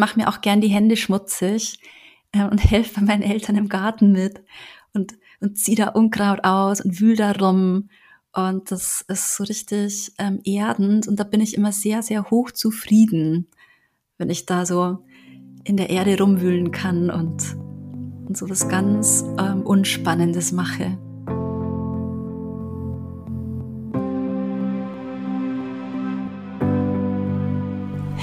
mache mir auch gern die Hände schmutzig äh, und helfe meinen Eltern im Garten mit und, und ziehe da Unkraut aus und wühl da rum. Und das ist so richtig ähm, erdend und da bin ich immer sehr, sehr hoch zufrieden, wenn ich da so in der Erde rumwühlen kann und, und so was ganz ähm, Unspannendes mache.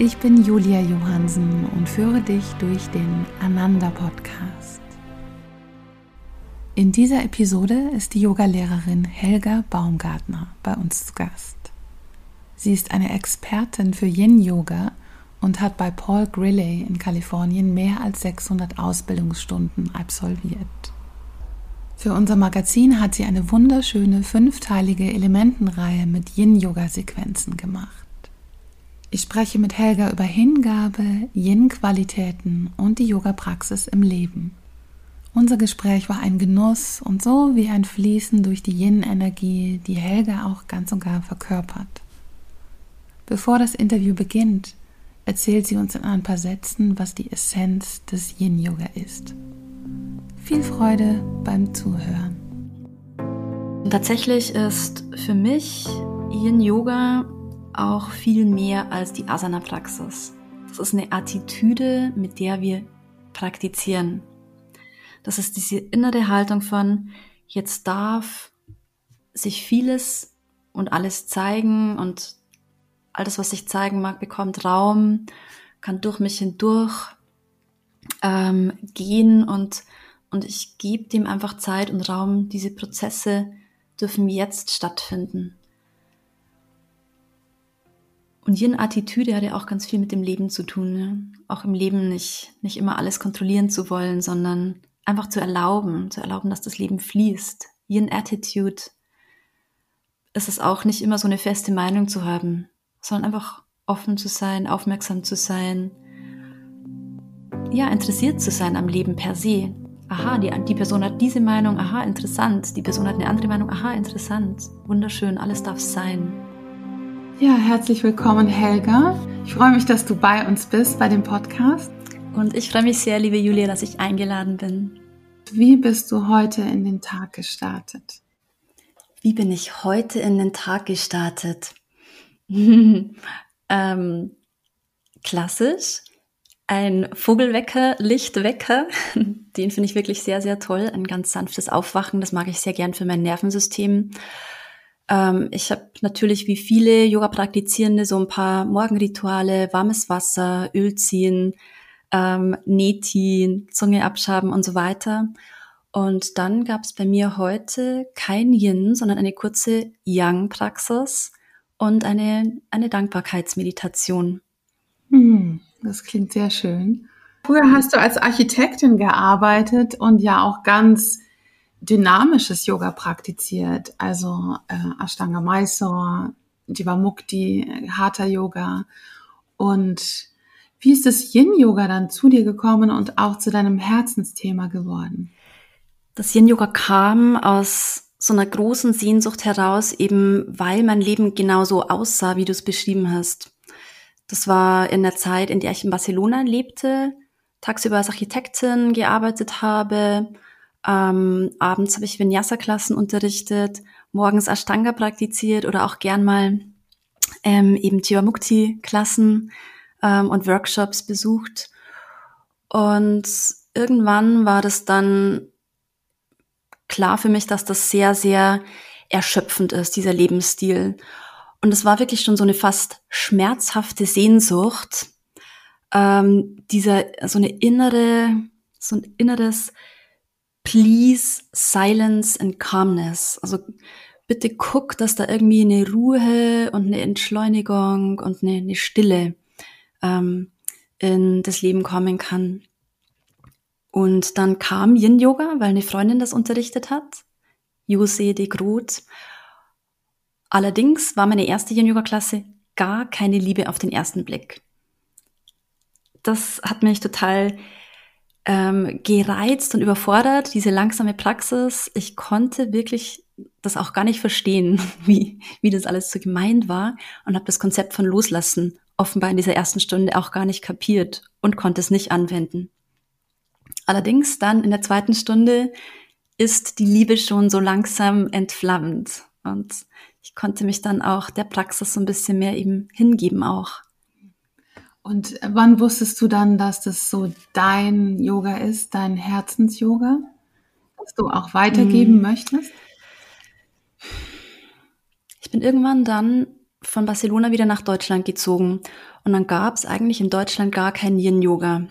Ich bin Julia Johansen und führe dich durch den Ananda Podcast. In dieser Episode ist die Yogalehrerin Helga Baumgartner bei uns zu Gast. Sie ist eine Expertin für Yin Yoga und hat bei Paul Grilley in Kalifornien mehr als 600 Ausbildungsstunden absolviert. Für unser Magazin hat sie eine wunderschöne fünfteilige Elementenreihe mit Yin-Yoga-Sequenzen gemacht. Ich spreche mit Helga über Hingabe, Yin-Qualitäten und die Yoga-Praxis im Leben. Unser Gespräch war ein Genuss und so wie ein Fließen durch die Yin-Energie, die Helga auch ganz und gar verkörpert. Bevor das Interview beginnt, erzählt sie uns in ein paar Sätzen, was die Essenz des Yin-Yoga ist. Viel Freude beim Zuhören. Tatsächlich ist für mich Yin-Yoga auch viel mehr als die Asana-Praxis. Das ist eine Attitüde, mit der wir praktizieren. Das ist diese innere Haltung von, jetzt darf sich vieles und alles zeigen und alles, was sich zeigen mag, bekommt Raum, kann durch mich hindurch ähm, gehen und, und ich gebe dem einfach Zeit und Raum. Diese Prozesse dürfen jetzt stattfinden. Und Yin-Attitüde hat ja auch ganz viel mit dem Leben zu tun. Ne? Auch im Leben nicht, nicht immer alles kontrollieren zu wollen, sondern einfach zu erlauben, zu erlauben, dass das Leben fließt. Yin-Attitude ist es auch nicht immer so eine feste Meinung zu haben, sondern einfach offen zu sein, aufmerksam zu sein, ja, interessiert zu sein am Leben per se. Aha, die, die Person hat diese Meinung, aha, interessant. Die Person hat eine andere Meinung, aha, interessant. Wunderschön, alles darf sein. Ja, herzlich willkommen, Helga. Ich freue mich, dass du bei uns bist bei dem Podcast. Und ich freue mich sehr, liebe Julia, dass ich eingeladen bin. Wie bist du heute in den Tag gestartet? Wie bin ich heute in den Tag gestartet? ähm, klassisch. Ein Vogelwecker, Lichtwecker, den finde ich wirklich sehr, sehr toll. Ein ganz sanftes Aufwachen, das mag ich sehr gern für mein Nervensystem. Ähm, ich habe natürlich wie viele Yoga-Praktizierende so ein paar Morgenrituale, warmes Wasser, Öl ziehen, ähm, Neti, Zunge abschaben und so weiter. Und dann gab es bei mir heute kein Yin, sondern eine kurze Yang-Praxis und eine, eine Dankbarkeitsmeditation. Hm, das klingt sehr schön. Früher hast du als Architektin gearbeitet und ja auch ganz dynamisches Yoga praktiziert, also äh, Ashtanga Mysore, Jivamukti, Hatha Yoga. Und wie ist das Yin Yoga dann zu dir gekommen und auch zu deinem Herzensthema geworden? Das Yin Yoga kam aus so einer großen Sehnsucht heraus, eben weil mein Leben genauso aussah, wie du es beschrieben hast. Das war in der Zeit, in der ich in Barcelona lebte, tagsüber als Architektin gearbeitet habe, ähm, abends habe ich Vinyasa-Klassen unterrichtet, morgens Ashtanga praktiziert oder auch gern mal ähm, eben Jivamukti-Klassen ähm, und Workshops besucht. Und irgendwann war das dann klar für mich, dass das sehr, sehr erschöpfend ist, dieser Lebensstil. Und es war wirklich schon so eine fast schmerzhafte Sehnsucht, ähm, dieser, so eine innere, so ein inneres please silence and calmness. Also bitte guck, dass da irgendwie eine Ruhe und eine Entschleunigung und eine, eine Stille ähm, in das Leben kommen kann. Und dann kam Yin Yoga, weil eine Freundin das unterrichtet hat, Jose de Groot. Allerdings war meine erste Yin Yoga Klasse gar keine Liebe auf den ersten Blick. Das hat mich total ähm, gereizt und überfordert, diese langsame Praxis. Ich konnte wirklich das auch gar nicht verstehen, wie, wie das alles so gemeint war und habe das Konzept von Loslassen offenbar in dieser ersten Stunde auch gar nicht kapiert und konnte es nicht anwenden. Allerdings dann in der zweiten Stunde ist die Liebe schon so langsam entflammt und ich konnte mich dann auch der Praxis so ein bisschen mehr eben hingeben auch. Und wann wusstest du dann, dass das so dein Yoga ist, dein Herzens-Yoga, das du auch weitergeben hm. möchtest? Ich bin irgendwann dann von Barcelona wieder nach Deutschland gezogen und dann gab es eigentlich in Deutschland gar kein Yin-Yoga.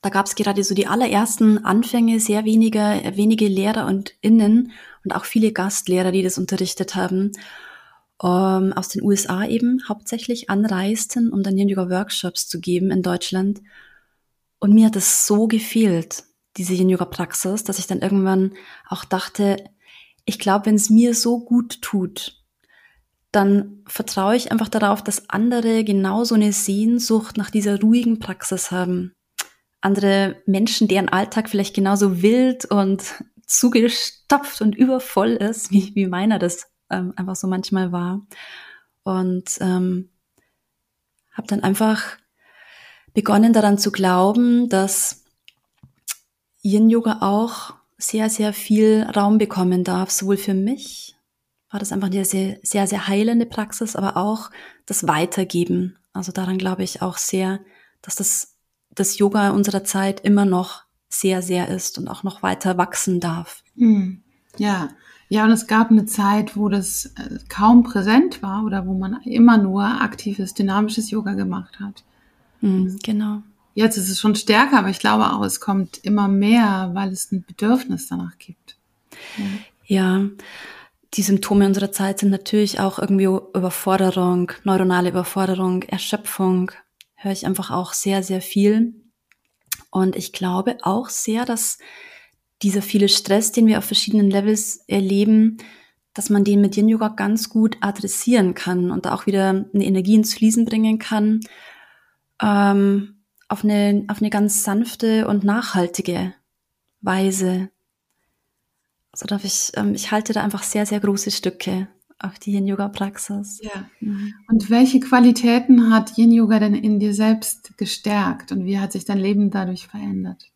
Da gab es gerade so die allerersten Anfänge, sehr wenige, wenige Lehrer und Innen und auch viele Gastlehrer, die das unterrichtet haben ähm, aus den USA eben hauptsächlich anreisten, um dann Yin-Yoga-Workshops zu geben in Deutschland. Und mir hat es so gefehlt, diese Yin-Yoga-Praxis, dass ich dann irgendwann auch dachte, ich glaube, wenn es mir so gut tut, dann vertraue ich einfach darauf, dass andere genauso eine Sehnsucht nach dieser ruhigen Praxis haben. Andere Menschen, deren Alltag vielleicht genauso wild und zugestopft und übervoll ist, wie, wie meiner das ähm, einfach so manchmal war. Und ähm, habe dann einfach begonnen daran zu glauben, dass Yin-Yoga auch sehr, sehr viel Raum bekommen darf, sowohl für mich, war das einfach eine sehr, sehr, sehr heilende Praxis, aber auch das Weitergeben. Also daran glaube ich auch sehr, dass das, das Yoga unserer Zeit immer noch sehr, sehr ist und auch noch weiter wachsen darf. Hm. Ja, ja, und es gab eine Zeit, wo das äh, kaum präsent war oder wo man immer nur aktives, dynamisches Yoga gemacht hat. Mhm, genau. Jetzt ist es schon stärker, aber ich glaube auch, es kommt immer mehr, weil es ein Bedürfnis danach gibt. Ja. ja. Die Symptome unserer Zeit sind natürlich auch irgendwie Überforderung, neuronale Überforderung, Erschöpfung. Höre ich einfach auch sehr, sehr viel. Und ich glaube auch sehr, dass dieser viele Stress, den wir auf verschiedenen Levels erleben, dass man den mit Yin Yoga ganz gut adressieren kann und auch wieder eine Energie ins Fließen bringen kann, ähm, auf, eine, auf eine ganz sanfte und nachhaltige Weise. So darf ich, ähm, ich halte da einfach sehr, sehr große Stücke auf die Yin Yoga Praxis. Ja. Mhm. Und welche Qualitäten hat Yin Yoga denn in dir selbst gestärkt und wie hat sich dein Leben dadurch verändert?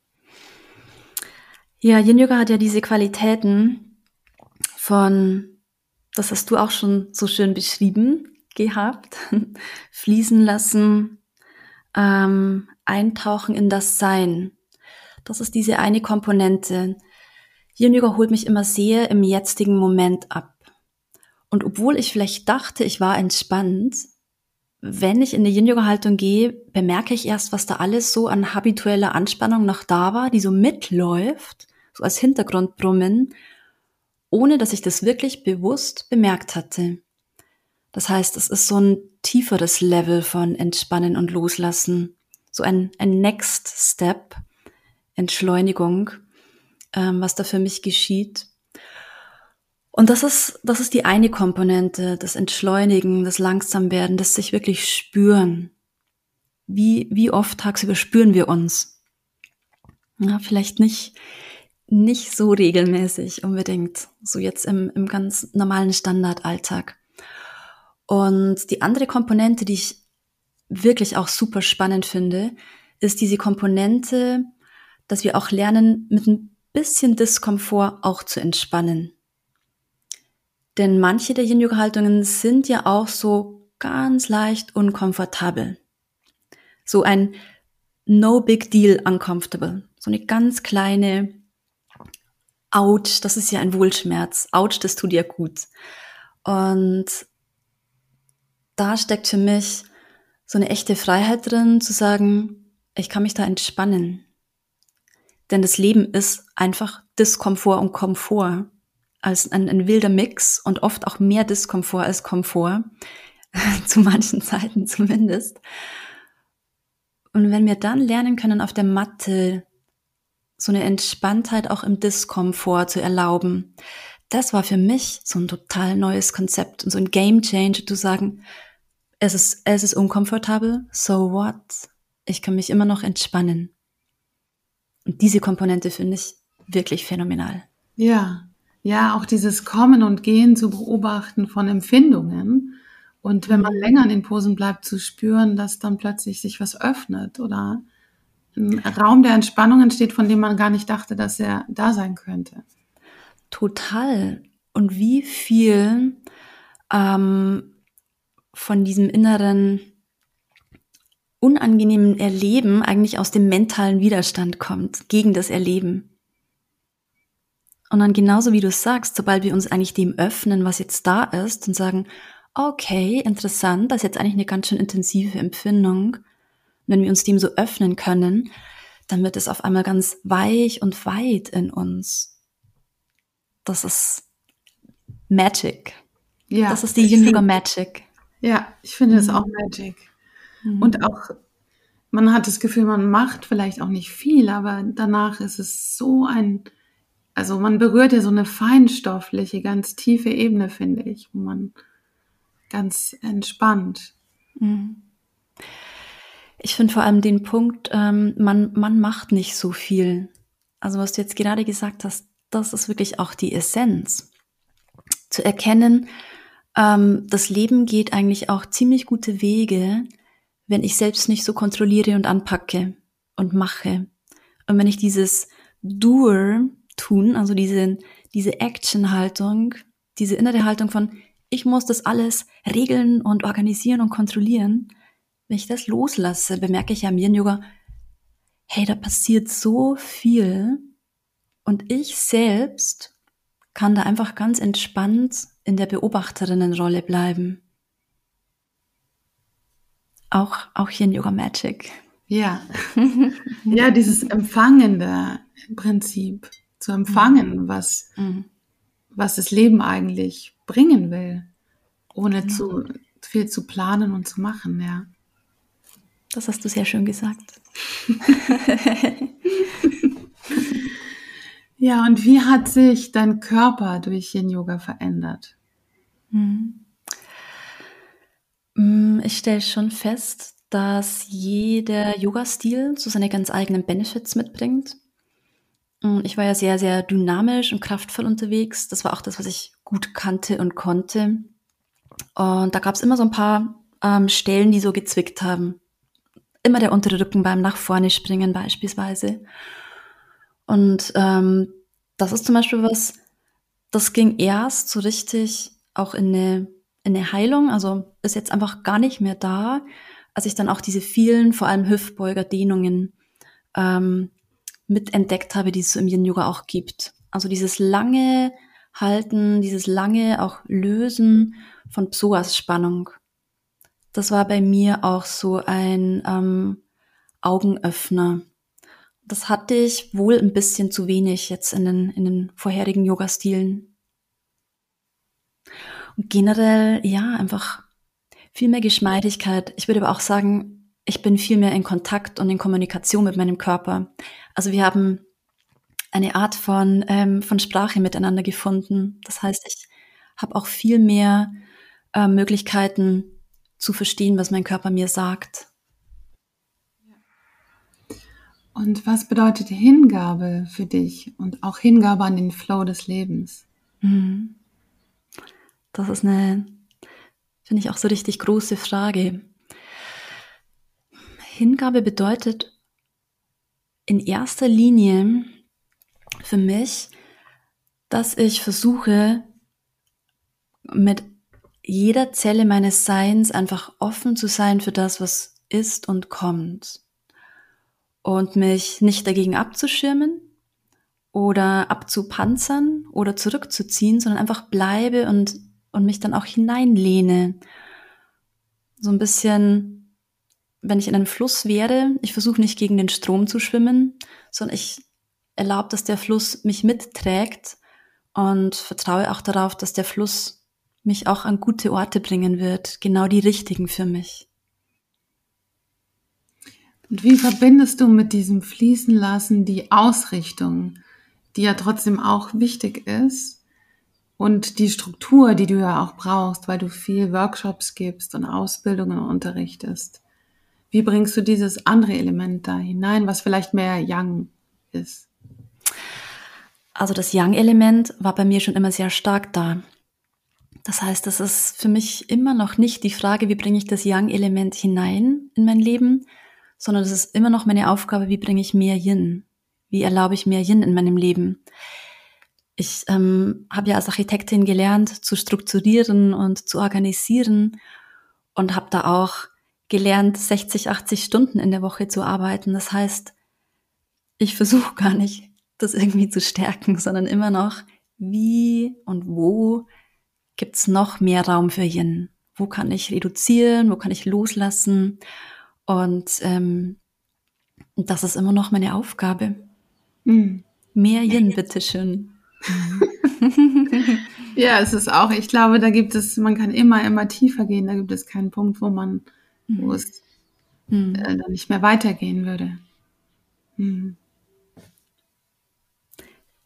Ja, Yin Yoga hat ja diese Qualitäten von, das hast du auch schon so schön beschrieben gehabt, fließen lassen, ähm, eintauchen in das Sein. Das ist diese eine Komponente. Yin Yoga holt mich immer sehr im jetzigen Moment ab. Und obwohl ich vielleicht dachte, ich war entspannt, wenn ich in eine Yin-Yoga-Haltung gehe, bemerke ich erst, was da alles so an habitueller Anspannung noch da war, die so mitläuft so als Hintergrundbrummen, ohne dass ich das wirklich bewusst bemerkt hatte. Das heißt, es ist so ein tieferes Level von Entspannen und Loslassen, so ein, ein Next Step, Entschleunigung, ähm, was da für mich geschieht. Und das ist, das ist die eine Komponente, das Entschleunigen, das Langsamwerden, das sich wirklich spüren. Wie, wie oft tagsüber spüren wir uns? Ja, vielleicht nicht nicht so regelmäßig unbedingt, so jetzt im, im ganz normalen Standardalltag. Und die andere Komponente, die ich wirklich auch super spannend finde, ist diese Komponente, dass wir auch lernen, mit ein bisschen Diskomfort auch zu entspannen. Denn manche der Yin-Yoga-Haltungen sind ja auch so ganz leicht unkomfortabel. So ein No Big Deal Uncomfortable. So eine ganz kleine Autsch, das ist ja ein Wohlschmerz. Autsch, das tut ja gut. Und da steckt für mich so eine echte Freiheit drin, zu sagen, ich kann mich da entspannen. Denn das Leben ist einfach Diskomfort und Komfort als ein, ein wilder Mix und oft auch mehr Diskomfort als Komfort, zu manchen Zeiten zumindest. Und wenn wir dann lernen können, auf der Matte so eine Entspanntheit auch im Diskomfort zu erlauben, das war für mich so ein total neues Konzept und so ein Game Changer zu sagen, es ist, es ist unkomfortabel, so what? Ich kann mich immer noch entspannen. Und diese Komponente finde ich wirklich phänomenal. Ja, ja, auch dieses Kommen und Gehen zu beobachten von Empfindungen und wenn man mhm. länger in den Posen bleibt, zu spüren, dass dann plötzlich sich was öffnet oder Raum der Entspannung entsteht, von dem man gar nicht dachte, dass er da sein könnte. Total. Und wie viel ähm, von diesem inneren unangenehmen Erleben eigentlich aus dem mentalen Widerstand kommt gegen das Erleben. Und dann genauso wie du sagst, sobald wir uns eigentlich dem öffnen, was jetzt da ist und sagen, okay, interessant, das ist jetzt eigentlich eine ganz schön intensive Empfindung. Wenn wir uns dem so öffnen können, dann wird es auf einmal ganz weich und weit in uns. Das ist Magic. Ja. Das ist die Yin Magic. Ja, ich finde das auch mhm. Magic. Mhm. Und auch, man hat das Gefühl, man macht vielleicht auch nicht viel, aber danach ist es so ein, also man berührt ja so eine feinstoffliche, ganz tiefe Ebene, finde ich, wo man ganz entspannt. Mhm. Ich finde vor allem den Punkt, ähm, man, man macht nicht so viel. Also was du jetzt gerade gesagt hast, das ist wirklich auch die Essenz. Zu erkennen, ähm, das Leben geht eigentlich auch ziemlich gute Wege, wenn ich selbst nicht so kontrolliere und anpacke und mache. Und wenn ich dieses Doer tun, also diese, diese Action-Haltung, diese innere Haltung von, ich muss das alles regeln und organisieren und kontrollieren, wenn ich das loslasse, bemerke ich ja im Yin-Yoga, hey, da passiert so viel und ich selbst kann da einfach ganz entspannt in der Beobachterinnenrolle bleiben. Auch, auch hier in Yoga Magic. Ja. ja, dieses empfangende Prinzip. Zu empfangen, mhm. was, mhm. was das Leben eigentlich bringen will. Ohne ja. zu viel zu planen und zu machen, ja. Das hast du sehr schön gesagt. Ja, und wie hat sich dein Körper durch den Yoga verändert? Hm. Mm, ich stelle schon fest, dass jeder Yoga-Stil so seine ganz eigenen Benefits mitbringt. Mm, ich war ja sehr, sehr dynamisch und kraftvoll unterwegs. Das war auch das, was ich gut kannte und konnte. Und da gab es immer so ein paar ähm, Stellen, die so gezwickt haben. Immer der untere Rücken beim nach vorne springen beispielsweise. Und ähm, das ist zum Beispiel was, das ging erst so richtig auch in eine, in eine Heilung, also ist jetzt einfach gar nicht mehr da, als ich dann auch diese vielen, vor allem Hüftbeuger-Dehnungen ähm, mitentdeckt habe, die es so im Yin-Yoga auch gibt. Also dieses lange Halten, dieses lange auch Lösen von Psoas-Spannung. Das war bei mir auch so ein ähm, Augenöffner das hatte ich wohl ein bisschen zu wenig jetzt in den, in den vorherigen Yoga-Stilen. Und generell, ja, einfach viel mehr Geschmeidigkeit. Ich würde aber auch sagen, ich bin viel mehr in Kontakt und in Kommunikation mit meinem Körper. Also wir haben eine Art von, ähm, von Sprache miteinander gefunden. Das heißt, ich habe auch viel mehr äh, Möglichkeiten zu verstehen, was mein Körper mir sagt. Und was bedeutet Hingabe für dich und auch Hingabe an den Flow des Lebens? Mhm. Das ist eine, finde ich, auch so richtig große Frage. Hingabe bedeutet in erster Linie für mich, dass ich versuche, mit jeder Zelle meines Seins einfach offen zu sein für das, was ist und kommt und mich nicht dagegen abzuschirmen oder abzupanzern oder zurückzuziehen, sondern einfach bleibe und, und mich dann auch hineinlehne. So ein bisschen, wenn ich in einem Fluss wäre, ich versuche nicht gegen den Strom zu schwimmen, sondern ich erlaube, dass der Fluss mich mitträgt und vertraue auch darauf, dass der Fluss mich auch an gute Orte bringen wird, genau die richtigen für mich. Und wie verbindest du mit diesem Fließen lassen die Ausrichtung, die ja trotzdem auch wichtig ist und die Struktur, die du ja auch brauchst, weil du viel Workshops gibst und Ausbildungen unterrichtest? Wie bringst du dieses andere Element da hinein, was vielleicht mehr Yang ist? Also das Yang-Element war bei mir schon immer sehr stark da. Das heißt, das ist für mich immer noch nicht die Frage, wie bringe ich das Yang-Element hinein in mein Leben, sondern es ist immer noch meine Aufgabe, wie bringe ich mehr Yin? Wie erlaube ich mehr Yin in meinem Leben? Ich ähm, habe ja als Architektin gelernt, zu strukturieren und zu organisieren und habe da auch gelernt, 60, 80 Stunden in der Woche zu arbeiten. Das heißt, ich versuche gar nicht das irgendwie zu stärken, sondern immer noch, wie und wo gibt's noch mehr Raum für Yin? Wo kann ich reduzieren? Wo kann ich loslassen? Und ähm, das ist immer noch meine Aufgabe. Mhm. Mehr Yin, bitteschön. ja, es ist auch, ich glaube, da gibt es, man kann immer, immer tiefer gehen. Da gibt es keinen Punkt, wo man, wo mhm. es mhm. äh, dann nicht mehr weitergehen würde. Mhm.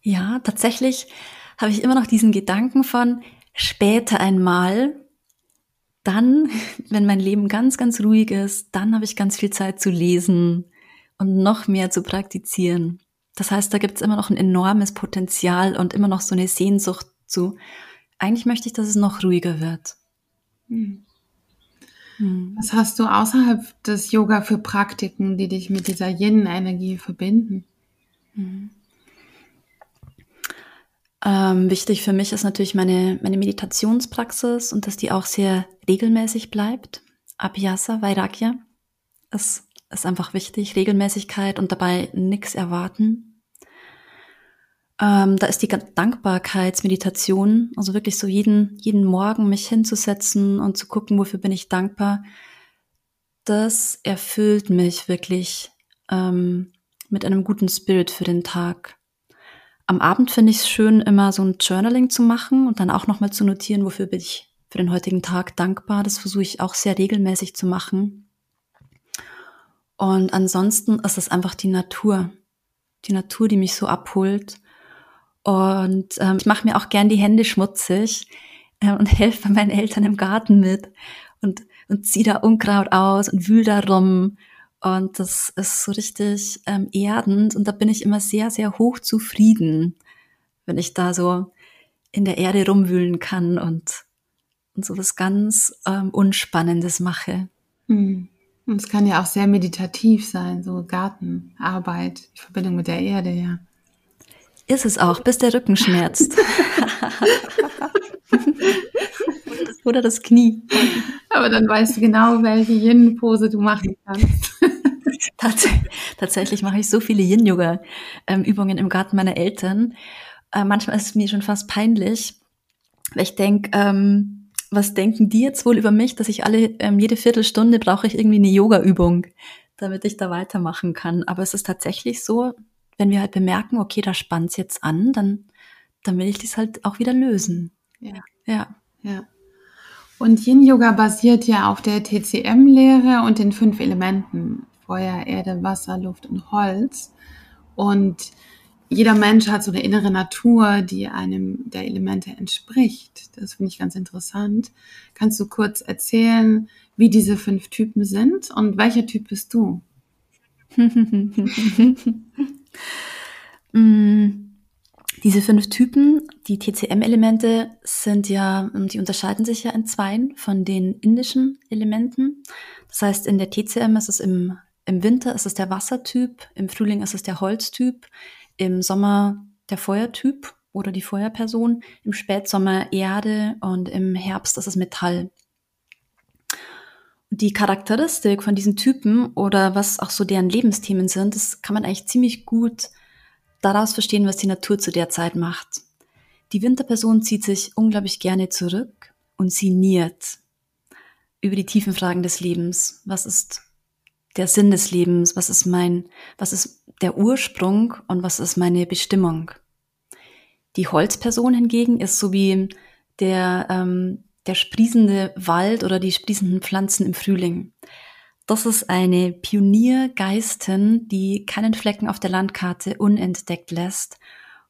Ja, tatsächlich habe ich immer noch diesen Gedanken von später einmal, dann, wenn mein Leben ganz, ganz ruhig ist, dann habe ich ganz viel Zeit zu lesen und noch mehr zu praktizieren. Das heißt, da gibt es immer noch ein enormes Potenzial und immer noch so eine Sehnsucht zu. Eigentlich möchte ich, dass es noch ruhiger wird. Hm. hm. Was hast du außerhalb des Yoga für Praktiken, die dich mit dieser Yin-Energie verbinden? Hm. Ähm, wichtig für mich ist natürlich meine, meine Meditationspraxis und dass die auch sehr regelmäßig bleibt. Abhyasa, Vairagya ist, ist einfach wichtig. Regelmäßigkeit und dabei nichts erwarten. Ähm, da ist die Dankbarkeitsmeditation, also wirklich so jeden, jeden Morgen mich hinzusetzen und zu gucken, wofür bin ich dankbar. Das erfüllt mich wirklich ähm, mit einem guten Spirit für den Tag. Am Abend finde ich es schön, immer so ein Journaling zu machen und dann auch nochmal zu notieren, wofür bin ich für den heutigen Tag dankbar. Das versuche ich auch sehr regelmäßig zu machen. Und ansonsten ist es einfach die Natur. Die Natur, die mich so abholt. Und ähm, ich mache mir auch gern die Hände schmutzig äh, und helfe meinen Eltern im Garten mit und, und ziehe da Unkraut aus und wühl da rum und das ist so richtig ähm, erdend und da bin ich immer sehr, sehr hoch zufrieden, wenn ich da so in der Erde rumwühlen kann und, und so was ganz ähm, Unspannendes mache. Mhm. Und es kann ja auch sehr meditativ sein, so Gartenarbeit, die Verbindung mit der Erde, ja. Ist es auch, bis der Rücken schmerzt. Oder das Knie. Aber dann weißt du genau, welche Yin-Pose du machen kannst. Tats tatsächlich mache ich so viele Yin-Yoga-Übungen im Garten meiner Eltern. Äh, manchmal ist es mir schon fast peinlich, weil ich denke, ähm, was denken die jetzt wohl über mich, dass ich alle, ähm, jede Viertelstunde brauche ich irgendwie eine Yoga-Übung, damit ich da weitermachen kann. Aber es ist tatsächlich so, wenn wir halt bemerken, okay, da spannt's jetzt an, dann, dann will ich das halt auch wieder lösen. Ja. Ja. Ja. Und Yin Yoga basiert ja auf der TCM-Lehre und den fünf Elementen. Feuer, Erde, Wasser, Luft und Holz. Und jeder Mensch hat so eine innere Natur, die einem der Elemente entspricht. Das finde ich ganz interessant. Kannst du kurz erzählen, wie diese fünf Typen sind und welcher Typ bist du? Mm, diese fünf Typen, die TCM-Elemente, sind ja, die unterscheiden sich ja in zweien von den indischen Elementen. Das heißt, in der TCM ist es im im Winter ist es der Wassertyp, im Frühling ist es der Holztyp, im Sommer der Feuertyp oder die Feuerperson, im Spätsommer Erde und im Herbst ist es Metall. Die Charakteristik von diesen Typen oder was auch so deren Lebensthemen sind, das kann man eigentlich ziemlich gut daraus verstehen, was die Natur zu der Zeit macht. Die Winterperson zieht sich unglaublich gerne zurück und sinniert über die tiefen Fragen des Lebens. Was ist der Sinn des Lebens? Was ist mein, was ist der Ursprung und was ist meine Bestimmung? Die Holzperson hingegen ist so wie der, ähm, der sprießende Wald oder die sprießenden Pflanzen im Frühling. Das ist eine Pioniergeistin, die keinen Flecken auf der Landkarte unentdeckt lässt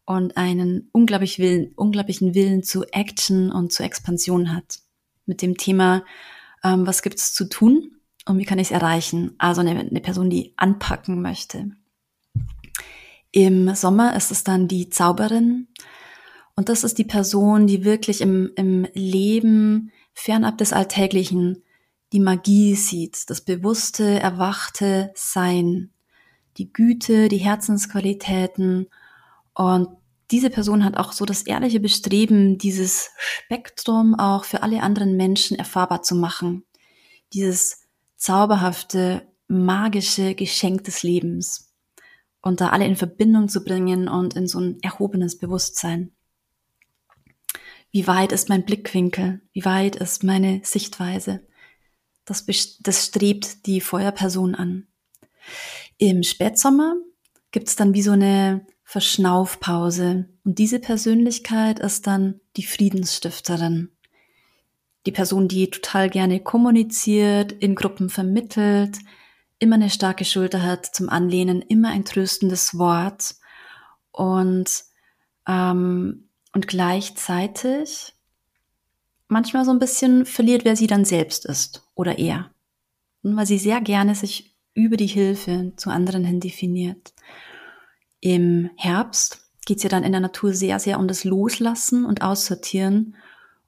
und einen unglaublich Willen, unglaublichen Willen zu Action und zu Expansion hat. Mit dem Thema, ähm, was gibt's zu tun und wie kann ich es erreichen? Also eine, eine Person, die anpacken möchte. Im Sommer ist es dann die Zauberin. Und das ist die Person, die wirklich im, im Leben fernab des Alltäglichen die Magie sieht, das bewusste, erwachte Sein, die Güte, die Herzensqualitäten. Und diese Person hat auch so das ehrliche Bestreben, dieses Spektrum auch für alle anderen Menschen erfahrbar zu machen. Dieses zauberhafte, magische Geschenk des Lebens und da alle in Verbindung zu bringen und in so ein erhobenes Bewusstsein. Wie weit ist mein Blickwinkel? Wie weit ist meine Sichtweise? Das, das strebt die Feuerperson an. Im Spätsommer gibt es dann wie so eine Verschnaufpause und diese Persönlichkeit ist dann die Friedensstifterin. Die Person, die total gerne kommuniziert, in Gruppen vermittelt, immer eine starke Schulter hat zum Anlehnen, immer ein tröstendes Wort und, ähm, und gleichzeitig manchmal so ein bisschen verliert, wer sie dann selbst ist oder er. Weil sie sehr gerne sich über die Hilfe zu anderen hin definiert. Im Herbst geht es ja dann in der Natur sehr, sehr um das Loslassen und Aussortieren.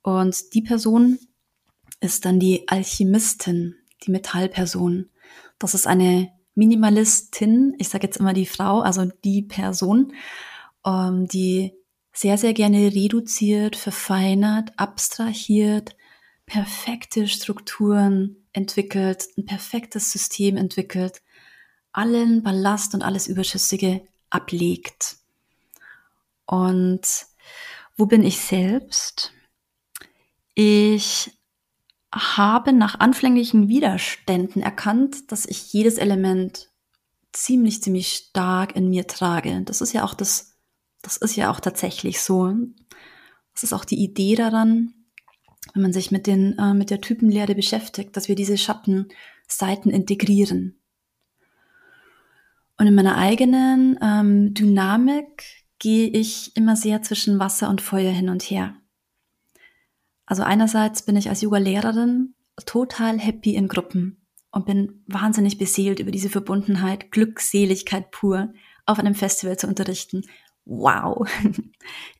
Und die Person ist dann die Alchemistin, die Metallperson. Das ist eine Minimalistin, ich sage jetzt immer die Frau, also die Person, ähm, die sehr, sehr gerne reduziert, verfeinert, abstrahiert, perfekte Strukturen entwickelt, ein perfektes System entwickelt, allen Ballast und alles Überschüssige ablegt. Und wo bin ich selbst? Ich habe nach anfänglichen Widerständen erkannt, dass ich jedes Element ziemlich, ziemlich stark in mir trage. Das ist ja auch das, das ist ja auch tatsächlich so. Das ist auch die Idee daran, wenn man sich mit den, äh, mit der Typenlehre beschäftigt, dass wir diese Schattenseiten integrieren. Und in meiner eigenen ähm, Dynamik gehe ich immer sehr zwischen Wasser und Feuer hin und her. Also einerseits bin ich als Yoga-Lehrerin total happy in Gruppen und bin wahnsinnig beseelt über diese Verbundenheit, Glückseligkeit pur auf einem Festival zu unterrichten. Wow.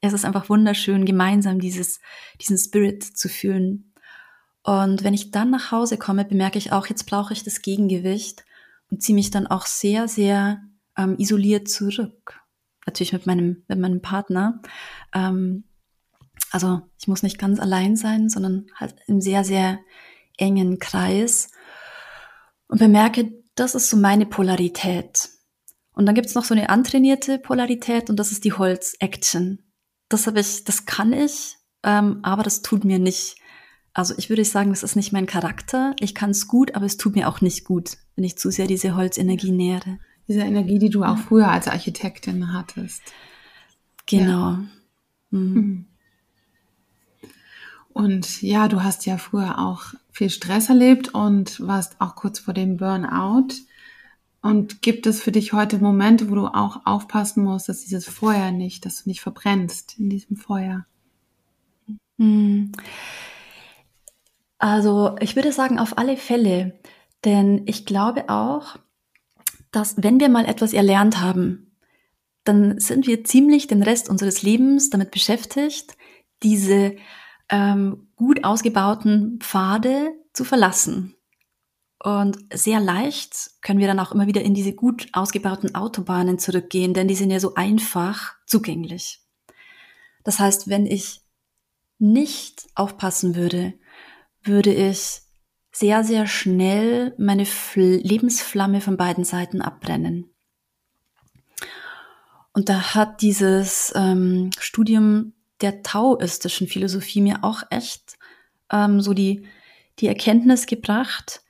Es ist einfach wunderschön, gemeinsam dieses, diesen Spirit zu fühlen. Und wenn ich dann nach Hause komme, bemerke ich auch, jetzt brauche ich das Gegengewicht und ziehe mich dann auch sehr, sehr ähm, isoliert zurück. Natürlich mit meinem, mit meinem Partner. Ähm, also ich muss nicht ganz allein sein, sondern halt im sehr, sehr engen Kreis und bemerke, das ist so meine Polarität. Und dann gibt's noch so eine antrainierte Polarität und das ist die Holz-Action. Das habe ich, das kann ich, ähm, aber das tut mir nicht. Also ich würde sagen, das ist nicht mein Charakter. Ich kann es gut, aber es tut mir auch nicht gut, wenn ich zu sehr diese Holzenergie nähere. Diese Energie, die du auch früher als Architektin hattest. Genau. Ja. Mhm. Mhm. Und ja, du hast ja früher auch viel Stress erlebt und warst auch kurz vor dem Burnout. Und gibt es für dich heute Momente, wo du auch aufpassen musst, dass dieses Feuer nicht, dass du nicht verbrennst in diesem Feuer? Hm. Also ich würde sagen, auf alle Fälle. Denn ich glaube auch, dass wenn wir mal etwas erlernt haben, dann sind wir ziemlich den Rest unseres Lebens damit beschäftigt, diese ähm, gut ausgebauten Pfade zu verlassen. Und sehr leicht können wir dann auch immer wieder in diese gut ausgebauten Autobahnen zurückgehen, denn die sind ja so einfach zugänglich. Das heißt, wenn ich nicht aufpassen würde, würde ich sehr, sehr schnell meine Fl Lebensflamme von beiden Seiten abbrennen. Und da hat dieses ähm, Studium der taoistischen Philosophie mir auch echt ähm, so die, die Erkenntnis gebracht,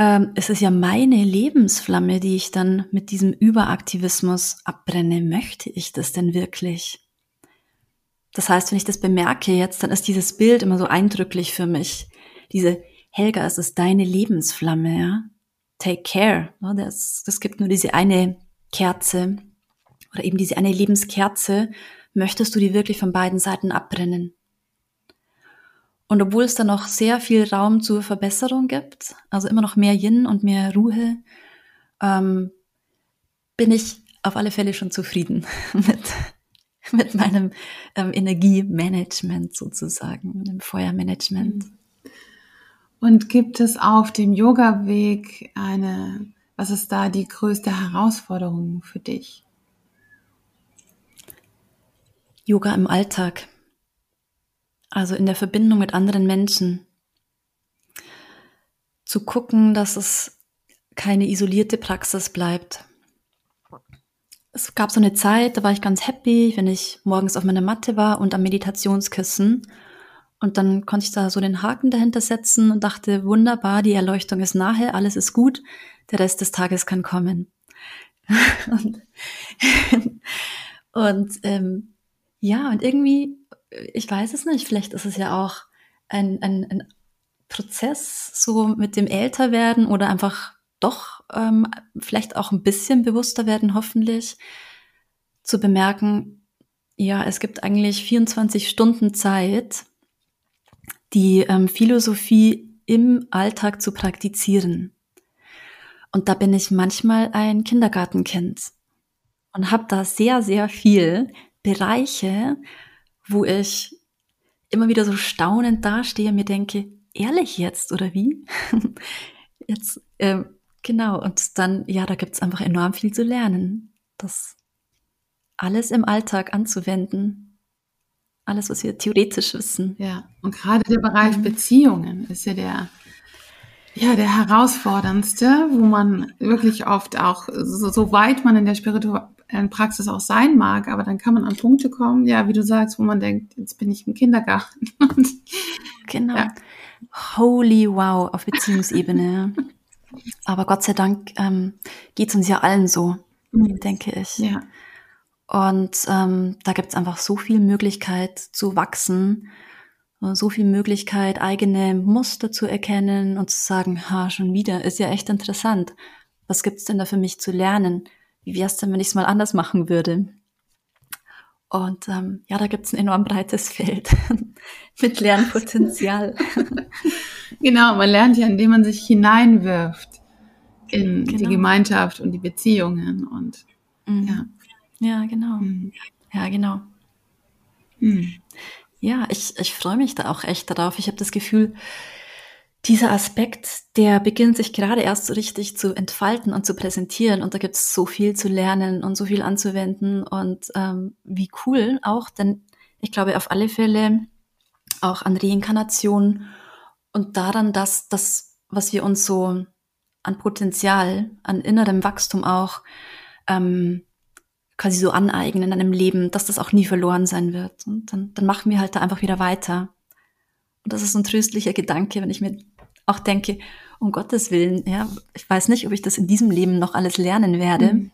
ähm, es ist ja meine Lebensflamme, die ich dann mit diesem Überaktivismus abbrenne. Möchte ich das denn wirklich? Das heißt, wenn ich das bemerke jetzt, dann ist dieses Bild immer so eindrücklich für mich. Diese Helga, es ist deine Lebensflamme, ja. Take care. Ne? Das, das gibt nur diese eine Kerze oder eben diese eine Lebenskerze. Möchtest du die wirklich von beiden Seiten abbrennen? Und obwohl es da noch sehr viel Raum zur Verbesserung gibt, also immer noch mehr Yin und mehr Ruhe, ähm, bin ich auf alle Fälle schon zufrieden mit, mit meinem ähm, Energiemanagement sozusagen, mit dem Feuermanagement. Und gibt es auf dem Yoga-Weg eine, was ist da die größte Herausforderung für dich? Yoga im Alltag also in der Verbindung mit anderen Menschen. Zu gucken, dass es keine isolierte Praxis bleibt. Es gab so eine Zeit, da war ich ganz happy, wenn ich morgens auf meiner Matte war und am Meditationskissen. Und dann konnte ich da so den Haken dahinter setzen und dachte, wunderbar, die Erleuchtung ist nahe, alles ist gut, der Rest des Tages kann kommen. und, und ähm, ja, und irgendwie ich weiß es nicht, vielleicht ist es ja auch ein, ein, ein Prozess so mit dem Älterwerden oder einfach doch ähm, vielleicht auch ein bisschen bewusster werden, hoffentlich, zu bemerken, ja, es gibt eigentlich 24 Stunden Zeit, die ähm, Philosophie im Alltag zu praktizieren. Und da bin ich manchmal ein Kindergartenkind und habe da sehr, sehr viel Bereiche, wo ich immer wieder so staunend dastehe und mir denke, ehrlich jetzt oder wie? jetzt, ähm, genau, und dann, ja, da gibt's einfach enorm viel zu lernen. Das alles im Alltag anzuwenden. Alles, was wir theoretisch wissen. Ja, und gerade der Bereich mhm. Beziehungen ist ja der, ja, der herausforderndste, wo man wirklich oft auch, so, so weit man in der Spiritu in Praxis auch sein mag, aber dann kann man an Punkte kommen, ja, wie du sagst, wo man denkt, jetzt bin ich im Kindergarten. genau. Ja. Holy wow auf Beziehungsebene. aber Gott sei Dank ähm, geht es uns ja allen so, mhm. denke ich. Ja. Und ähm, da gibt es einfach so viel Möglichkeit zu wachsen, so viel Möglichkeit, eigene Muster zu erkennen und zu sagen, ha, schon wieder, ist ja echt interessant. Was gibt's denn da für mich zu lernen? Wie wäre es denn, wenn ich es mal anders machen würde? Und ähm, ja, da gibt es ein enorm breites Feld mit Lernpotenzial. genau, man lernt ja, indem man sich hineinwirft in genau. die Gemeinschaft und die Beziehungen und mhm. ja. Ja, genau. Mhm. Ja, genau. Mhm. Ja, ich, ich freue mich da auch echt darauf. Ich habe das Gefühl, dieser Aspekt, der beginnt sich gerade erst so richtig zu entfalten und zu präsentieren. Und da gibt es so viel zu lernen und so viel anzuwenden. Und ähm, wie cool auch, denn ich glaube auf alle Fälle auch an Reinkarnation und daran, dass das, was wir uns so an Potenzial, an innerem Wachstum auch ähm, quasi so aneignen in einem Leben, dass das auch nie verloren sein wird. Und dann, dann machen wir halt da einfach wieder weiter. Und das ist ein tröstlicher Gedanke, wenn ich mir auch denke, um Gottes Willen, ja, ich weiß nicht, ob ich das in diesem Leben noch alles lernen werde. Mhm.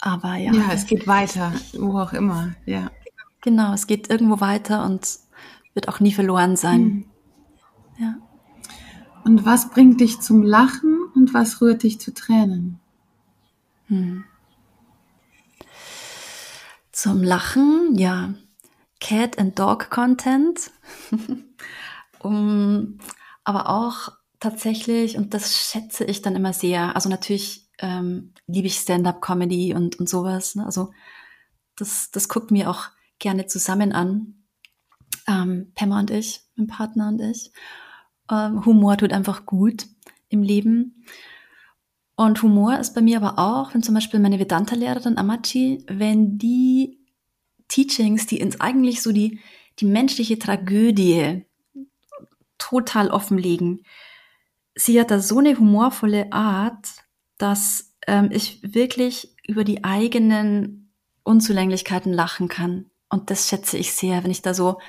Aber ja. Ja, es geht weiter, wo auch immer, ja. Genau, es geht irgendwo weiter und wird auch nie verloren sein. Mhm. Ja. Und was bringt dich zum Lachen und was rührt dich zu Tränen? Hm. Zum Lachen, ja, Cat and Dog Content. um, aber auch tatsächlich, und das schätze ich dann immer sehr, also natürlich ähm, liebe ich Stand-up-Comedy und, und sowas. Ne? Also das, das guckt mir auch gerne zusammen an. Ähm, Pemmer und ich, mein Partner und ich. Ähm, Humor tut einfach gut im Leben. Und Humor ist bei mir aber auch, wenn zum Beispiel meine Vedanta-Lehrerin Amachi, wenn die Teachings, die ins eigentlich so die, die menschliche Tragödie total offenlegen. Sie hat da so eine humorvolle Art, dass ähm, ich wirklich über die eigenen Unzulänglichkeiten lachen kann. Und das schätze ich sehr, wenn ich da so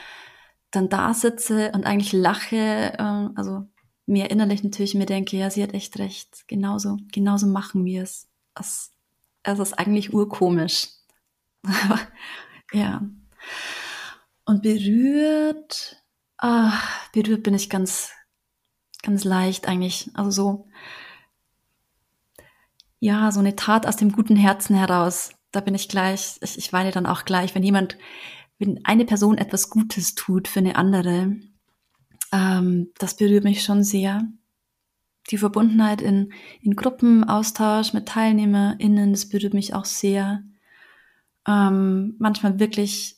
dann da sitze und eigentlich lache, äh, also mir innerlich natürlich mir denke, ja, sie hat echt recht. Genauso, genauso machen wir es. Es, es ist eigentlich urkomisch. ja. Und berührt, Ah, berührt bin ich ganz, ganz leicht eigentlich. Also so, ja, so eine Tat aus dem guten Herzen heraus. Da bin ich gleich, ich, ich weine dann auch gleich, wenn jemand, wenn eine Person etwas Gutes tut für eine andere, ähm, das berührt mich schon sehr. Die Verbundenheit in, in Gruppenaustausch mit TeilnehmerInnen, das berührt mich auch sehr. Ähm, manchmal wirklich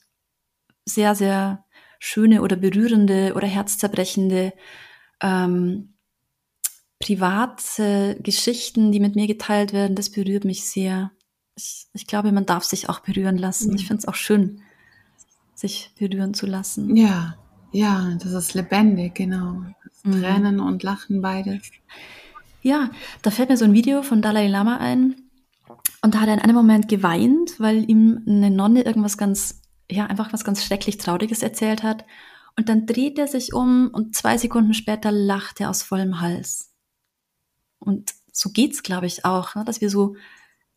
sehr, sehr schöne oder berührende oder herzzerbrechende ähm, private Geschichten, die mit mir geteilt werden, das berührt mich sehr. Ich, ich glaube, man darf sich auch berühren lassen. Mhm. Ich finde es auch schön, sich berühren zu lassen. Ja, ja, das ist lebendig, genau. Mhm. Tränen und Lachen beides. Ja, da fällt mir so ein Video von Dalai Lama ein. Und da hat er in einem Moment geweint, weil ihm eine Nonne irgendwas ganz, ja, einfach was ganz schrecklich Trauriges erzählt hat. Und dann dreht er sich um und zwei Sekunden später lacht er aus vollem Hals. Und so geht's, glaube ich, auch, ne? dass wir so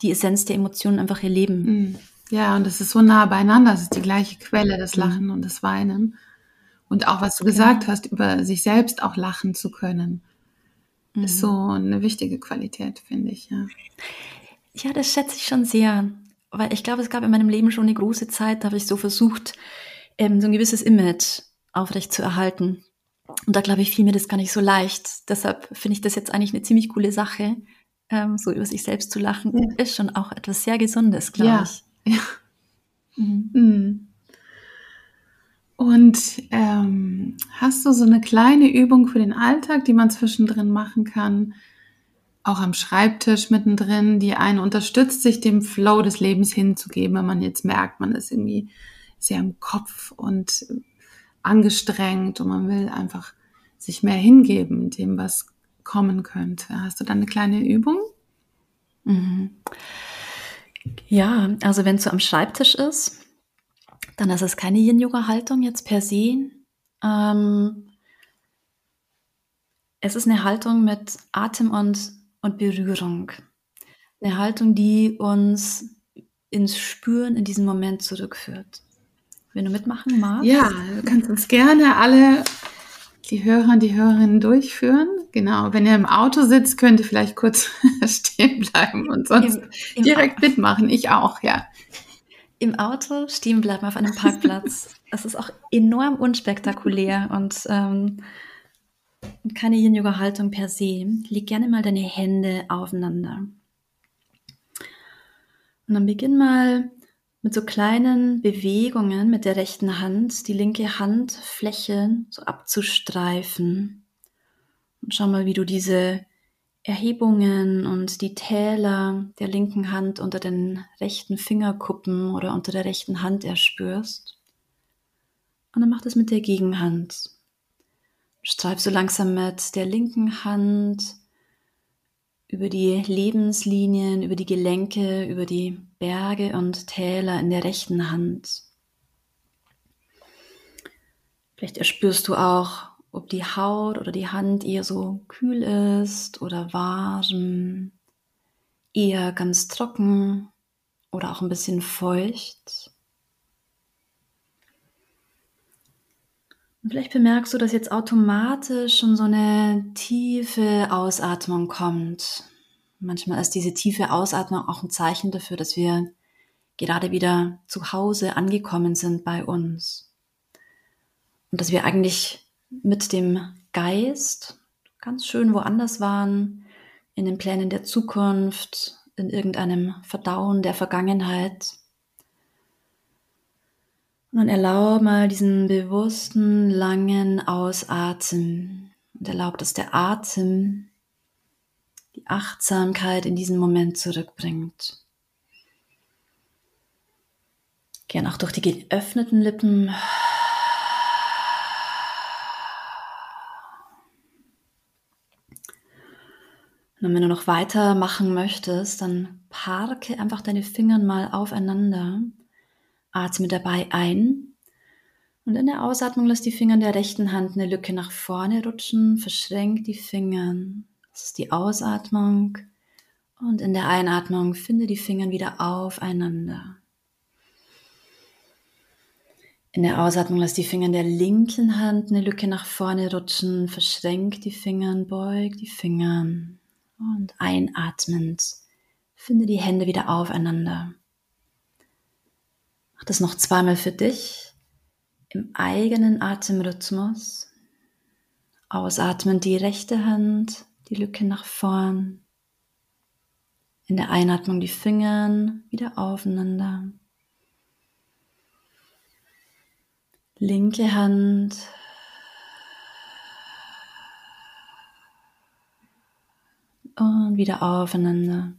die Essenz der Emotionen einfach erleben. Mhm. Ja, und es ist so nah beieinander. Es ist die gleiche Quelle, das mhm. Lachen und das Weinen. Und auch was du gesagt genau. hast, über sich selbst auch lachen zu können, mhm. ist so eine wichtige Qualität, finde ich, ja. Ja, das schätze ich schon sehr. Weil ich glaube, es gab in meinem Leben schon eine große Zeit, da habe ich so versucht, ähm, so ein gewisses Image aufrecht zu erhalten. Und da glaube ich, fiel mir das gar nicht so leicht. Deshalb finde ich das jetzt eigentlich eine ziemlich coole Sache, ähm, so über sich selbst zu lachen. Ja. Ist schon auch etwas sehr Gesundes, glaube ja. ich. Ja. Mhm. Mhm. Und ähm, hast du so eine kleine Übung für den Alltag, die man zwischendrin machen kann, auch am Schreibtisch mittendrin, die einen unterstützt, sich dem Flow des Lebens hinzugeben, wenn man jetzt merkt, man ist irgendwie sehr im Kopf und angestrengt und man will einfach sich mehr hingeben, dem was kommen könnte. Hast du da eine kleine Übung? Mhm. Ja, also wenn es so am Schreibtisch ist, dann ist es keine Yin-Yoga-Haltung jetzt per se. Ähm, es ist eine Haltung mit Atem und, und Berührung. Eine Haltung, die uns ins Spüren in diesen Moment zurückführt. Wenn du mitmachen magst. Ja, du kannst uns gerne alle, die Hörer und die Hörerinnen durchführen. Genau, wenn ihr im Auto sitzt, könnt ihr vielleicht kurz stehen bleiben und sonst Im, im direkt mitmachen. Ich auch, ja im Auto stehen bleiben auf einem Parkplatz. Das ist auch enorm unspektakulär und ähm, keine Yin-Yoga-Haltung per se. Leg gerne mal deine Hände aufeinander. Und dann beginn mal mit so kleinen Bewegungen mit der rechten Hand, die linke Handfläche so abzustreifen. Und schau mal, wie du diese Erhebungen und die Täler der linken Hand unter den rechten Fingerkuppen oder unter der rechten Hand erspürst. Und dann mach das mit der Gegenhand. Streif so langsam mit der linken Hand über die Lebenslinien, über die Gelenke, über die Berge und Täler in der rechten Hand. Vielleicht erspürst du auch ob die Haut oder die Hand eher so kühl ist oder warm, eher ganz trocken oder auch ein bisschen feucht. Und vielleicht bemerkst du, dass jetzt automatisch schon so eine tiefe Ausatmung kommt. Manchmal ist diese tiefe Ausatmung auch ein Zeichen dafür, dass wir gerade wieder zu Hause angekommen sind bei uns. Und dass wir eigentlich mit dem Geist ganz schön woanders waren, in den Plänen der Zukunft, in irgendeinem Verdauen der Vergangenheit. Dann erlaube mal diesen bewussten, langen Ausatmen und erlaube, dass der Atem die Achtsamkeit in diesen Moment zurückbringt. Gern auch durch die geöffneten Lippen Und wenn du noch weitermachen möchtest, dann parke einfach deine Finger mal aufeinander. Atme dabei ein. Und in der Ausatmung lass die Finger in der rechten Hand eine Lücke nach vorne rutschen. Verschränk die Finger. Das ist die Ausatmung. Und in der Einatmung finde die Finger wieder aufeinander. In der Ausatmung lass die Finger in der linken Hand eine Lücke nach vorne rutschen, verschränk die Finger, beug die Finger und einatmend finde die Hände wieder aufeinander. Mach das noch zweimal für dich im eigenen Atemrhythmus. Ausatmen die rechte Hand, die Lücke nach vorn. In der Einatmung die Finger wieder aufeinander. linke Hand. Und wieder aufeinander.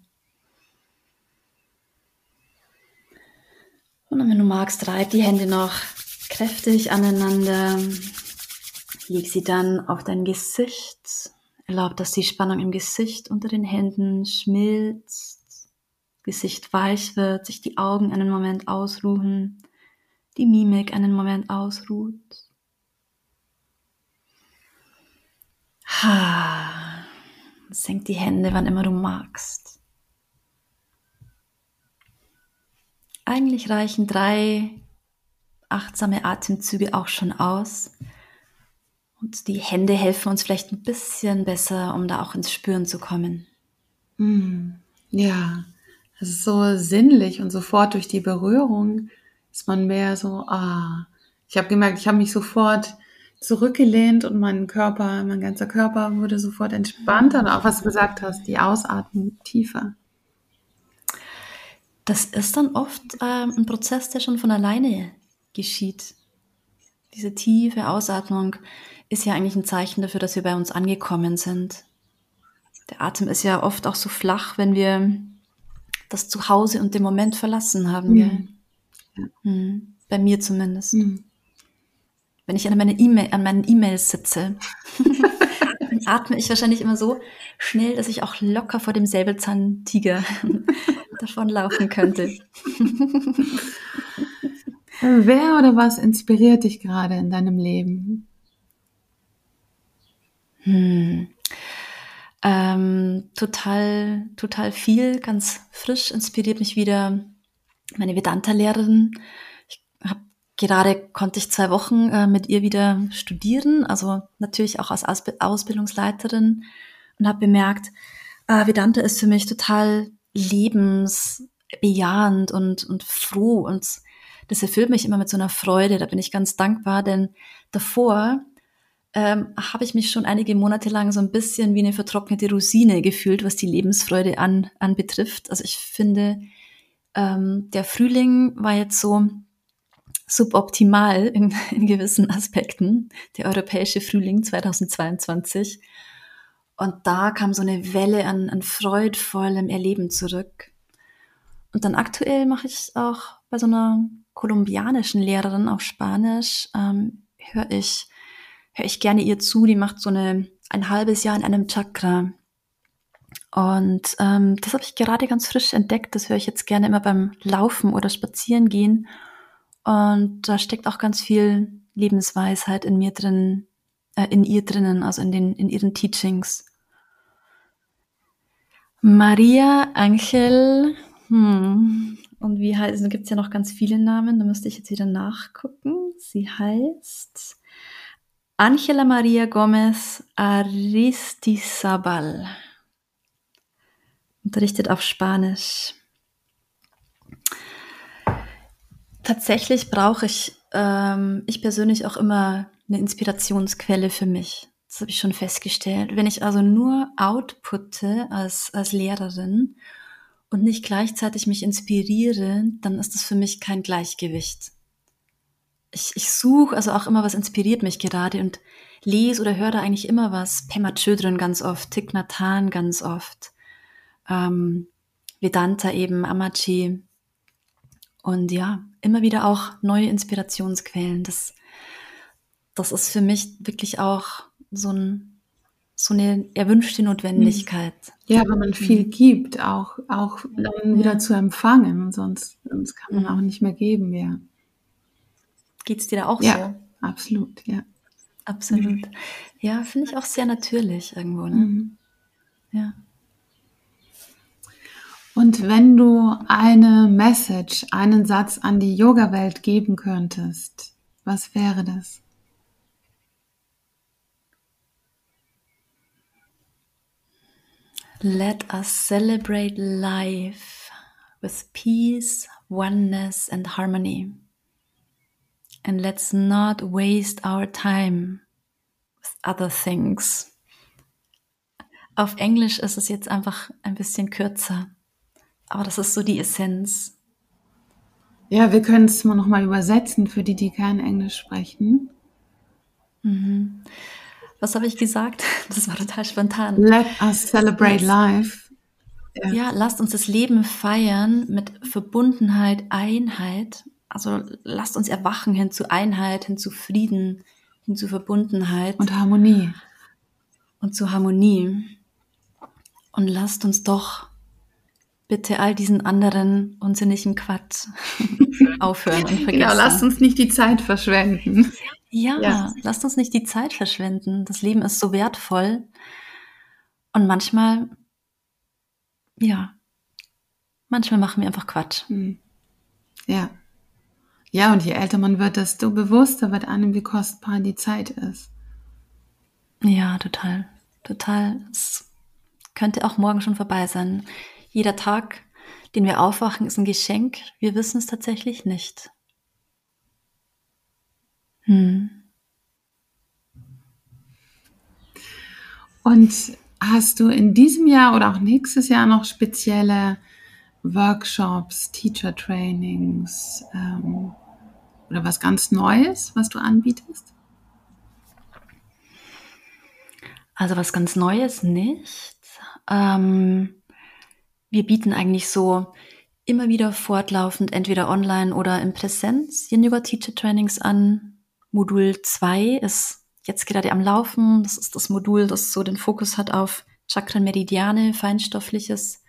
Und wenn du magst, reib die Hände noch kräftig aneinander. Leg sie dann auf dein Gesicht. Erlaub, dass die Spannung im Gesicht unter den Händen schmilzt. Gesicht weich wird, sich die Augen einen Moment ausruhen die Mimik einen Moment ausruht. Ha. Senk die Hände, wann immer du magst. Eigentlich reichen drei achtsame Atemzüge auch schon aus. Und die Hände helfen uns vielleicht ein bisschen besser, um da auch ins Spüren zu kommen. Mm, ja, es ist so sinnlich und sofort durch die Berührung ist man mehr so, ah, ich habe gemerkt, ich habe mich sofort zurückgelehnt und mein Körper, mein ganzer Körper wurde sofort entspannter und auch was du gesagt hast, die Ausatmung tiefer. Das ist dann oft ähm, ein Prozess, der schon von alleine geschieht. Diese tiefe Ausatmung ist ja eigentlich ein Zeichen dafür, dass wir bei uns angekommen sind. Der Atem ist ja oft auch so flach, wenn wir das Zuhause und den Moment verlassen haben. Mhm. Mhm. Bei mir zumindest. Mhm. Wenn ich an, meine e an meinen E-Mails sitze, dann atme ich wahrscheinlich immer so schnell, dass ich auch locker vor dem Säbelzahntiger davonlaufen könnte. Wer oder was inspiriert dich gerade in deinem Leben? Hm. Ähm, total, total viel, ganz frisch inspiriert mich wieder meine Vedanta-Lehrerin. Gerade konnte ich zwei Wochen äh, mit ihr wieder studieren, also natürlich auch als Ausb Ausbildungsleiterin und habe bemerkt, äh, Vedanta ist für mich total lebensbejahend und, und froh und das erfüllt mich immer mit so einer Freude. Da bin ich ganz dankbar, denn davor ähm, habe ich mich schon einige Monate lang so ein bisschen wie eine vertrocknete Rosine gefühlt, was die Lebensfreude an, anbetrifft. Also ich finde, ähm, der Frühling war jetzt so suboptimal in, in gewissen Aspekten, der europäische Frühling 2022. Und da kam so eine Welle an, an freudvollem Erleben zurück. Und dann aktuell mache ich auch bei so einer kolumbianischen Lehrerin auf Spanisch, ähm, höre ich, hör ich gerne ihr zu, die macht so eine, ein halbes Jahr in einem Chakra. Und ähm, das habe ich gerade ganz frisch entdeckt. Das höre ich jetzt gerne immer beim Laufen oder Spazierengehen. Und da steckt auch ganz viel Lebensweisheit in mir drin, äh, in ihr drinnen, also in den in ihren Teachings. Maria Angel, hm. und wie heißt, es gibt es ja noch ganz viele Namen, da müsste ich jetzt wieder nachgucken. Sie heißt Angela Maria Gomez Aristizabal unterrichtet auf Spanisch. Tatsächlich brauche ich, ähm, ich persönlich auch immer eine Inspirationsquelle für mich. Das habe ich schon festgestellt. Wenn ich also nur outputte als, als Lehrerin und nicht gleichzeitig mich inspiriere, dann ist das für mich kein Gleichgewicht. Ich, ich suche also auch immer, was inspiriert mich gerade und lese oder höre da eigentlich immer was. Pema Chödrin ganz oft, Thich Nhat Hanh ganz oft ähm, Vedanta eben, Amachi und ja, immer wieder auch neue Inspirationsquellen. Das, das ist für mich wirklich auch so, ein, so eine erwünschte Notwendigkeit. Ja, wenn man viel mhm. gibt, auch, auch dann wieder ja. zu empfangen, sonst, sonst kann man auch nicht mehr geben, ja. Geht's dir da auch ja, so? Absolut, ja. Absolut. Mhm. Ja, finde ich auch sehr natürlich irgendwo, ne? Mhm. Ja. Und wenn du eine Message, einen Satz an die Yoga-Welt geben könntest, Was wäre das? Let us celebrate life with peace, oneness, and harmony. And let's not waste our time with other things. Auf Englisch ist es jetzt einfach ein bisschen kürzer, aber das ist so die Essenz. Ja, wir können es mal nochmal übersetzen für die, die kein Englisch sprechen. Mhm was habe ich gesagt? Das war total spontan. Let us celebrate life. Ja. ja, lasst uns das Leben feiern mit Verbundenheit, Einheit. Also lasst uns erwachen hin zu Einheit, hin zu Frieden, hin zu Verbundenheit. Und Harmonie. Und zu Harmonie. Und lasst uns doch bitte all diesen anderen unsinnigen Quatsch aufhören und vergessen. Genau, lasst uns nicht die Zeit verschwenden. Ja, ja, lasst uns nicht die Zeit verschwenden. Das Leben ist so wertvoll. Und manchmal, ja, manchmal machen wir einfach Quatsch. Hm. Ja. Ja, und je älter man wird, desto bewusster wird einem, wie kostbar die Zeit ist. Ja, total. Total. Es könnte auch morgen schon vorbei sein. Jeder Tag, den wir aufwachen, ist ein Geschenk. Wir wissen es tatsächlich nicht. Hm. Und hast du in diesem Jahr oder auch nächstes Jahr noch spezielle Workshops, Teacher Trainings ähm, oder was ganz Neues, was du anbietest? Also was ganz Neues nicht. Ähm, wir bieten eigentlich so immer wieder fortlaufend entweder online oder in Präsenz Yin Yoga Teacher Trainings an. Modul 2 ist jetzt gerade am Laufen. Das ist das Modul, das so den Fokus hat auf Chakren Meridiane, feinstoffliches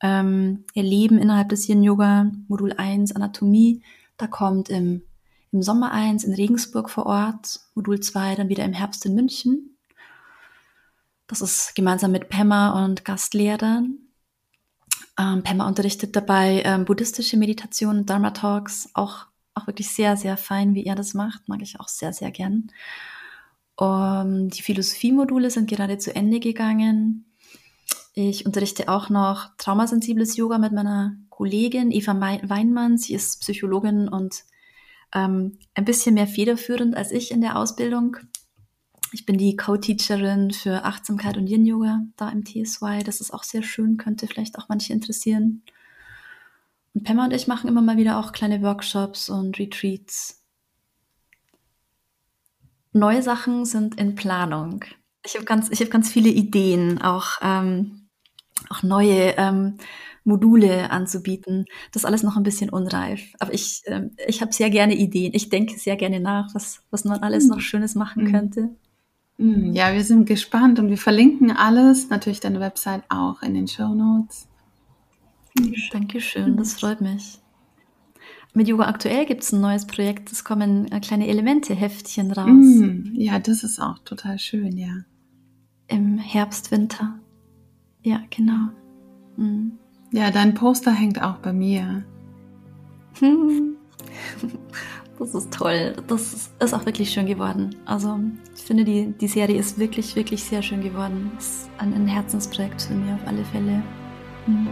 ähm, Erleben innerhalb des Yin Yoga. Modul 1 Anatomie. Da kommt im, im Sommer 1 in Regensburg vor Ort. Modul 2 dann wieder im Herbst in München. Das ist gemeinsam mit Pemma und Gastlehrern. Ähm, Pemma unterrichtet dabei ähm, buddhistische Meditation, Dharma Talks, auch auch wirklich sehr, sehr fein, wie er das macht. Mag ich auch sehr, sehr gern. Um, die Philosophiemodule sind gerade zu Ende gegangen. Ich unterrichte auch noch traumasensibles Yoga mit meiner Kollegin Eva Weinmann. Sie ist Psychologin und ähm, ein bisschen mehr federführend als ich in der Ausbildung. Ich bin die Co-Teacherin für Achtsamkeit und Yin-Yoga da im TSY. Das ist auch sehr schön, könnte vielleicht auch manche interessieren. Und Pemma und ich machen immer mal wieder auch kleine Workshops und Retreats. Neue Sachen sind in Planung. Ich habe ganz, ich ganz viele Ideen, auch, ähm, auch neue ähm, Module anzubieten. Das ist alles noch ein bisschen unreif. Aber ich, ähm, ich habe sehr gerne Ideen. Ich denke sehr gerne nach, was, was man alles noch Schönes machen mhm. könnte. Mhm. Ja, wir sind gespannt und wir verlinken alles, natürlich deine Website auch in den Show Notes. Dankeschön, das freut mich. Mit Yoga Aktuell gibt es ein neues Projekt, es kommen äh, kleine Elemente-Heftchen raus. Mm, ja, das ist auch total schön, ja. Im Herbst, Winter. Ja, genau. Mm. Ja, dein Poster hängt auch bei mir. Das ist toll. Das ist auch wirklich schön geworden. Also ich finde, die, die Serie ist wirklich, wirklich sehr schön geworden. Das ist ein, ein Herzensprojekt für mich auf alle Fälle. Mhm.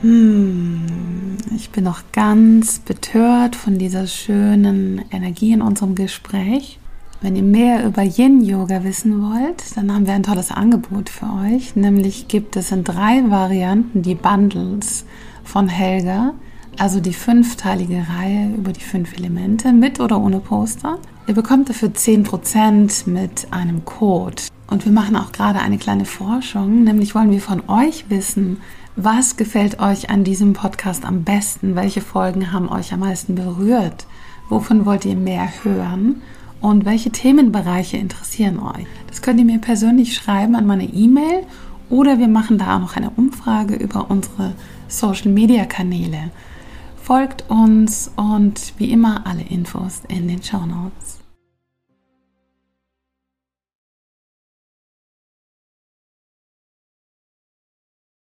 Hm, ich bin noch ganz betört von dieser schönen Energie in unserem Gespräch. Wenn ihr mehr über Yin-Yoga wissen wollt, dann haben wir ein tolles Angebot für euch. Nämlich gibt es in drei Varianten die Bundles von Helga, also die fünfteilige Reihe über die fünf Elemente mit oder ohne Poster. Ihr bekommt dafür 10% mit einem Code. Und wir machen auch gerade eine kleine Forschung, nämlich wollen wir von euch wissen, was gefällt euch an diesem Podcast am besten? Welche Folgen haben euch am meisten berührt? Wovon wollt ihr mehr hören? Und welche Themenbereiche interessieren euch? Das könnt ihr mir persönlich schreiben an meine E-Mail oder wir machen da auch noch eine Umfrage über unsere Social Media Kanäle. Folgt uns und wie immer alle Infos in den Show Notes.